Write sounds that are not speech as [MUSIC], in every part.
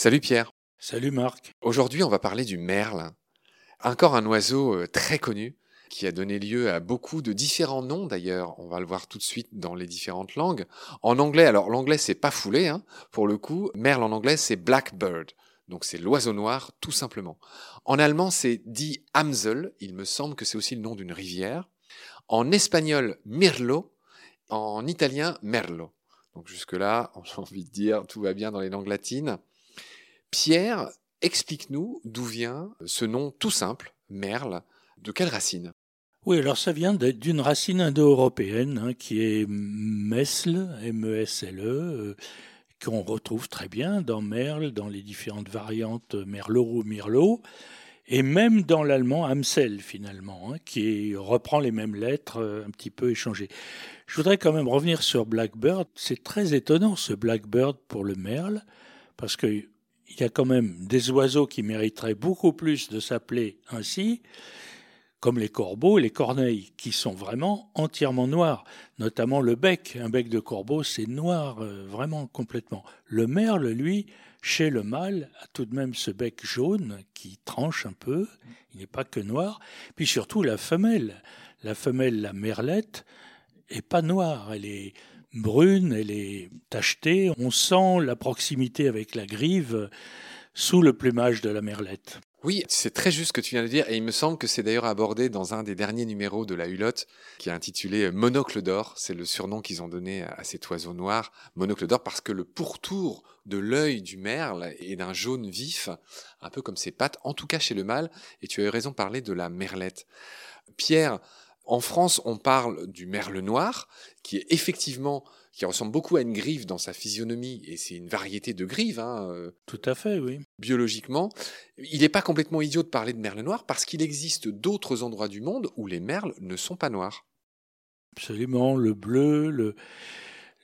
Salut Pierre. Salut Marc. Aujourd'hui, on va parler du merle. Encore un oiseau euh, très connu qui a donné lieu à beaucoup de différents noms d'ailleurs. On va le voir tout de suite dans les différentes langues. En anglais, alors l'anglais c'est pas foulé, hein, pour le coup. Merle en anglais c'est blackbird. Donc c'est l'oiseau noir tout simplement. En allemand c'est dit Amsel, il me semble que c'est aussi le nom d'une rivière. En espagnol Mirlo, en italien Merlo. Donc jusque-là, [LAUGHS] j'ai envie de dire, tout va bien dans les langues latines. Pierre, explique-nous d'où vient ce nom tout simple, merle, de quelle racine? Oui, alors ça vient d'une racine indo-européenne hein, qui est mesle, M-E-S-L-E, euh, qu'on retrouve très bien dans merle, dans les différentes variantes merlot ou mirlo, et même dans l'allemand Amsel finalement, hein, qui reprend les mêmes lettres euh, un petit peu échangées. Je voudrais quand même revenir sur Blackbird. C'est très étonnant ce Blackbird pour le merle, parce qu'il y a quand même des oiseaux qui mériteraient beaucoup plus de s'appeler ainsi, comme les corbeaux et les corneilles, qui sont vraiment entièrement noirs, notamment le bec. Un bec de corbeau, c'est noir, euh, vraiment complètement. Le merle, lui, chez le mâle, a tout de même ce bec jaune qui tranche un peu, il n'est pas que noir. Puis surtout la femelle, la femelle, la merlette, est pas noire, elle est brune, elle est tachetée. On sent la proximité avec la grive sous le plumage de la merlette. Oui, c'est très juste ce que tu viens de dire, et il me semble que c'est d'ailleurs abordé dans un des derniers numéros de la Hulotte, qui est intitulé Monocle d'or. C'est le surnom qu'ils ont donné à cet oiseau noir, Monocle d'or, parce que le pourtour de l'œil du merle est d'un jaune vif, un peu comme ses pattes, en tout cas chez le mâle, et tu as eu raison de parler de la merlette. Pierre, en France, on parle du merle noir, qui est effectivement, qui ressemble beaucoup à une grive dans sa physionomie, et c'est une variété de grives. Hein, euh, Tout à fait, oui. Biologiquement, il n'est pas complètement idiot de parler de merle noir parce qu'il existe d'autres endroits du monde où les merles ne sont pas noirs. Absolument, le bleu, le,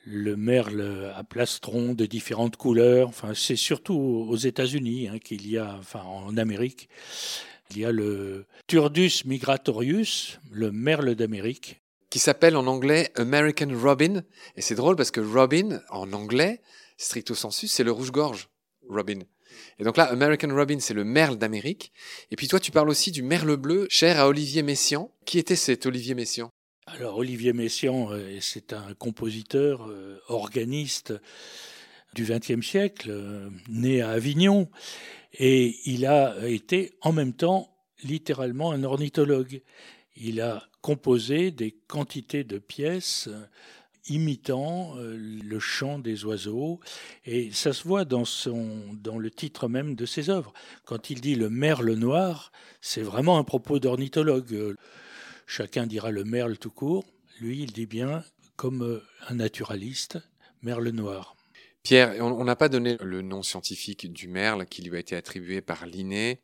le merle à plastron de différentes couleurs. Enfin, c'est surtout aux États-Unis hein, qu'il y a, enfin en Amérique, il y a le Turdus migratorius, le merle d'Amérique. Qui s'appelle en anglais American Robin. Et c'est drôle parce que Robin, en anglais, stricto sensu, c'est le rouge-gorge, Robin. Et donc là, American Robin, c'est le merle d'Amérique. Et puis toi, tu parles aussi du merle bleu, cher à Olivier Messiaen. Qui était cet Olivier Messiaen? Alors, Olivier Messiaen, euh, c'est un compositeur, euh, organiste du XXe siècle, euh, né à Avignon. Et il a été en même temps littéralement un ornithologue. Il a composé des quantités de pièces imitant euh, le chant des oiseaux, et ça se voit dans, le titre même de ses œuvres. Quand il dit le merle noir, c'est vraiment un propos d'ornithologue. Chacun dira le merle tout court, lui il dit bien, comme un naturaliste, merle noir. Pierre, on n'a pas donné le nom scientifique du merle qui lui a été attribué par Linné.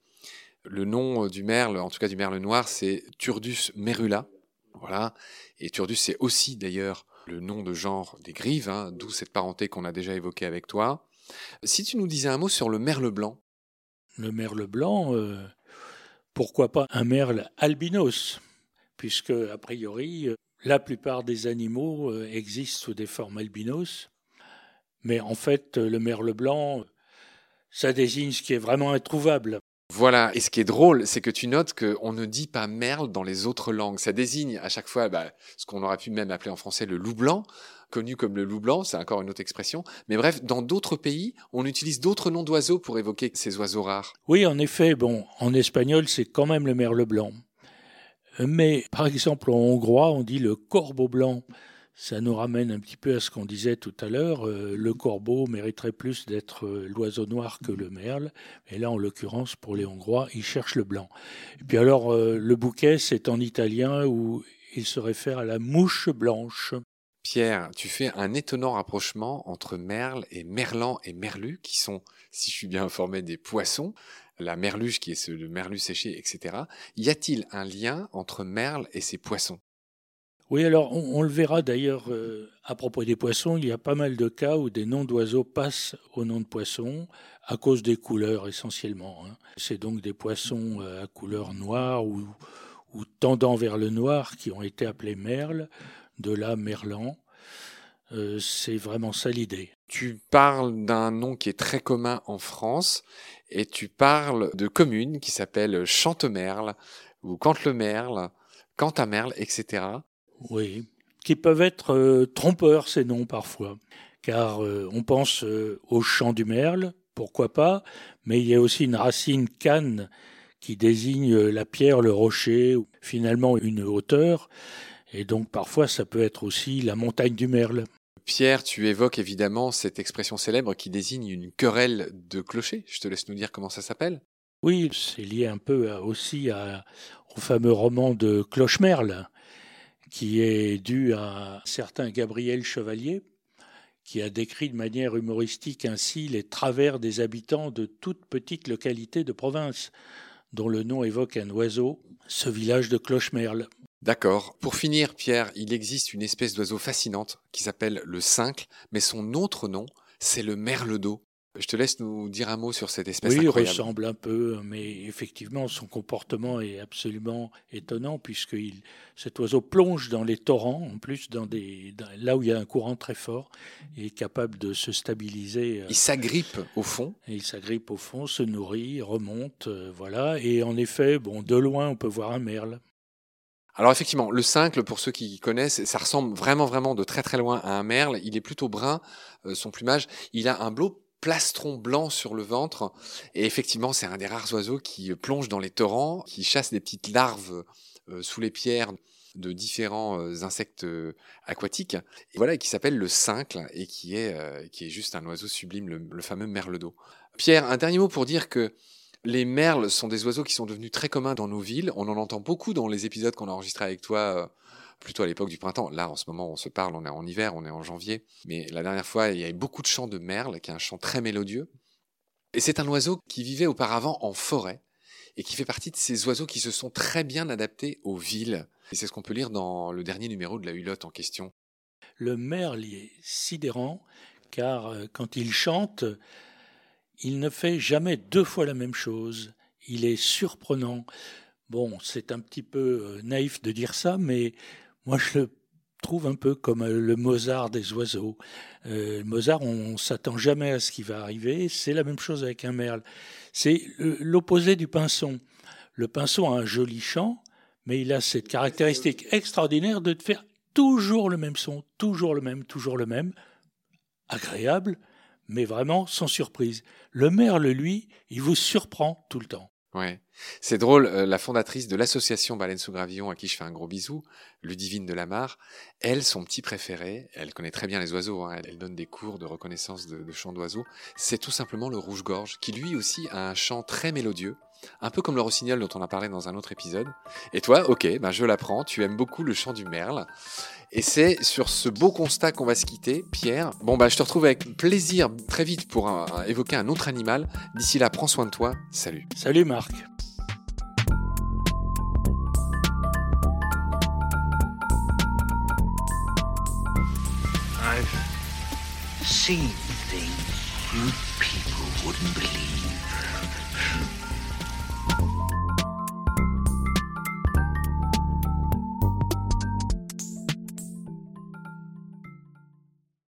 Le nom du merle, en tout cas du merle noir, c'est Turdus merula. Voilà. Et Turdus, c'est aussi d'ailleurs le nom de genre des grives, hein, d'où cette parenté qu'on a déjà évoquée avec toi. Si tu nous disais un mot sur le merle blanc. Le merle blanc, euh, pourquoi pas un merle albinos, puisque a priori, euh, la plupart des animaux euh, existent sous des formes albinos. Mais en fait, le merle blanc, ça désigne ce qui est vraiment introuvable. Voilà, et ce qui est drôle, c'est que tu notes qu'on ne dit pas merle dans les autres langues. Ça désigne à chaque fois bah, ce qu'on aurait pu même appeler en français le loup blanc, connu comme le loup blanc, c'est encore une autre expression. Mais bref, dans d'autres pays, on utilise d'autres noms d'oiseaux pour évoquer ces oiseaux rares. Oui, en effet, bon, en espagnol, c'est quand même le merle blanc. Mais par exemple, en hongrois, on dit le corbeau blanc ça nous ramène un petit peu à ce qu'on disait tout à l'heure. Euh, le corbeau mériterait plus d'être euh, l'oiseau noir que le merle. Et là, en l'occurrence, pour les Hongrois, ils cherchent le blanc. Et puis alors, euh, le bouquet, c'est en italien où il se réfère à la mouche blanche. Pierre, tu fais un étonnant rapprochement entre merle et merlan et merlu, qui sont, si je suis bien informé, des poissons. La merluche qui est le merlu séché, etc. Y a-t-il un lien entre merle et ces poissons? Oui, alors on, le verra d'ailleurs euh, à propos des poissons, il y a pas mal de cas où des noms d'oiseaux passent au nom de poissons à cause des couleurs essentiellement. Hein. C'est donc des poissons euh, à couleur noire ou, tendant vers le noir qui ont été appelés merles, de là merlan. Euh, c'est vraiment ça l'idée. tu parles d'un nom qui est très commun en France et tu parles de communes qui s'appellent Chantemerle ou Cantemerle, Cantamerle, etc. Oui, qui peuvent être euh, trompeurs ces noms parfois, car euh, on pense euh, au champ du merle, pourquoi pas, mais il y a aussi une racine canne qui désigne la pierre, le rocher, ou finalement une hauteur, et donc parfois ça peut être aussi la montagne du merle. Pierre, tu évoques évidemment cette expression célèbre qui désigne une querelle de clochers. Je te laisse nous dire comment ça s'appelle. Oui, c'est lié un peu aussi au fameux roman de Clochemerle, qui est dû à un certain Gabriel Chevalier, qui a décrit de manière humoristique ainsi les travers des habitants de toute petite localité de province, dont le nom évoque un oiseau, ce village de Clochemerle. D'accord. Pour finir, Pierre, il existe une espèce d'oiseau fascinante qui s'appelle le cincle, mais son autre nom, c'est le merle d'eau. Je te laisse nous dire un mot sur cette espèce oui, il ressemble un peu, mais effectivement, son comportement est absolument étonnant puisque cet oiseau plonge dans les torrents, en plus dans des, là où il y a un courant très fort, et est capable de se stabiliser. Euh, il s'agrippe au fond. il s'agrippe au fond, se nourrit, remonte, euh, voilà. Et en effet, bon, de loin, on peut voir un merle. Alors effectivement, le cincle, pour ceux qui connaissent, ça ressemble vraiment vraiment de très très loin à un merle. Il est plutôt brun, euh, son plumage. Il a un beau plastron blanc sur le ventre. Et effectivement, c'est un des rares oiseaux qui plonge dans les torrents, qui chasse des petites larves euh, sous les pierres de différents euh, insectes aquatiques. Et voilà, qui s'appelle le cincle et qui est, qui est juste un oiseau sublime, le, le fameux merle d'eau. Pierre, un dernier mot pour dire que les merles sont des oiseaux qui sont devenus très communs dans nos villes. On en entend beaucoup dans les épisodes qu'on a enregistrés avec toi, euh, plutôt à l'époque du printemps. Là, en ce moment, on se parle, on est en hiver, on est en janvier. Mais la dernière fois, il y avait beaucoup de chants de merles, qui est un chant très mélodieux. Et c'est un oiseau qui vivait auparavant en forêt et qui fait partie de ces oiseaux qui se sont très bien adaptés aux villes. Et c'est ce qu'on peut lire dans le dernier numéro de la Hulotte en question. Le merle est sidérant car euh, quand il chante, il ne fait jamais deux fois la même chose. Il est surprenant. Bon, c'est un petit peu euh, naïf de dire ça, mais moi je le trouve un peu comme euh, le Mozart des oiseaux. Euh, Mozart, on, ne s'attend jamais à ce qui va arriver. C'est la même chose avec un merle. C'est l'opposé du pinson. Le pinson a un joli chant, mais il a cette caractéristique extraordinaire de faire toujours le même son, toujours le même, toujours le même, agréable, mais vraiment sans surprise. Le merle, lui, il vous surprend tout le temps. Ouais, c'est drôle. Euh, la fondatrice de l'association Baleine sous Gravillon, à qui je fais un gros bisou, Ludivine de Lamar, elle, son petit préféré, elle connaît très bien les oiseaux. Hein, elle, donne des cours de reconnaissance de, de chants d'oiseaux. C'est tout simplement le rouge-gorge, qui lui aussi a un chant très mélodieux, un peu comme le rossignol dont on a parlé dans un autre épisode. Et toi, ok, ben je l'apprends. Tu aimes beaucoup le chant du merle. Et c'est sur ce beau constat qu'on va se quitter, Pierre. Bon, bah, je te retrouve avec plaisir très vite pour évoquer un autre animal. D'ici là, prends soin de toi. Salut. Salut, Marc. I've seen things you people wouldn't believe.